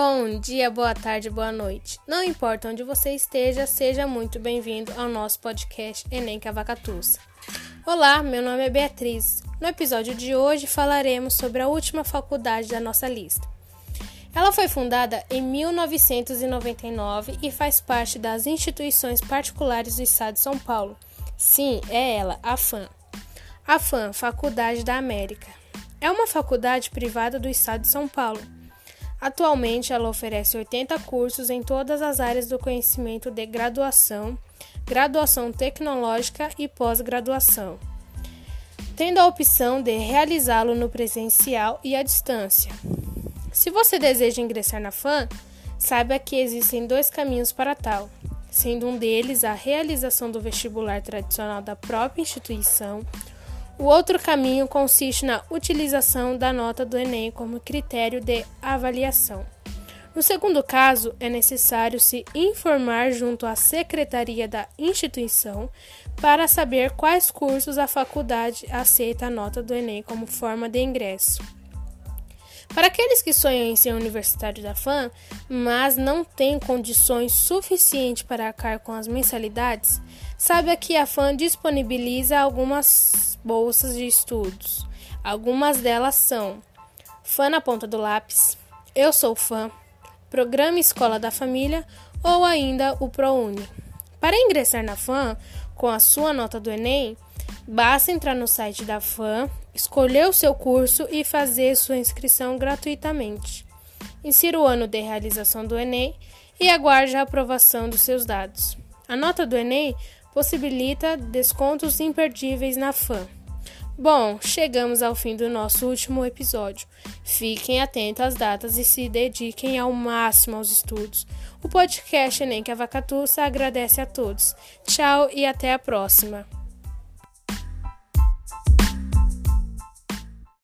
Bom dia, boa tarde, boa noite. Não importa onde você esteja, seja muito bem-vindo ao nosso podcast Enem Cavacatuça. Olá, meu nome é Beatriz. No episódio de hoje falaremos sobre a última faculdade da nossa lista. Ela foi fundada em 1999 e faz parte das instituições particulares do estado de São Paulo. Sim, é ela, a FAM. A FAM, Faculdade da América. É uma faculdade privada do estado de São Paulo Atualmente, ela oferece 80 cursos em todas as áreas do conhecimento de graduação, graduação tecnológica e pós-graduação, tendo a opção de realizá-lo no presencial e à distância. Se você deseja ingressar na FAM, saiba que existem dois caminhos para tal, sendo um deles a realização do vestibular tradicional da própria instituição o outro caminho consiste na utilização da nota do Enem como critério de avaliação. No segundo caso, é necessário se informar junto à secretaria da instituição para saber quais cursos a faculdade aceita a nota do Enem como forma de ingresso. Para aqueles que sonham em ser universitário da FAM, mas não têm condições suficientes para arcar com as mensalidades, saiba que a FAM disponibiliza algumas bolsas de estudos. Algumas delas são Fã na ponta do lápis, Eu sou fã, Programa Escola da Família ou ainda o ProUni. Para ingressar na FAM com a sua nota do Enem, Basta entrar no site da FAM, escolher o seu curso e fazer sua inscrição gratuitamente. Insira o ano de realização do Enem e aguarde a aprovação dos seus dados. A nota do Enem possibilita descontos imperdíveis na FAM. Bom, chegamos ao fim do nosso último episódio. Fiquem atentos às datas e se dediquem ao máximo aos estudos. O podcast Enem que a Vacatuça agradece a todos. Tchau e até a próxima.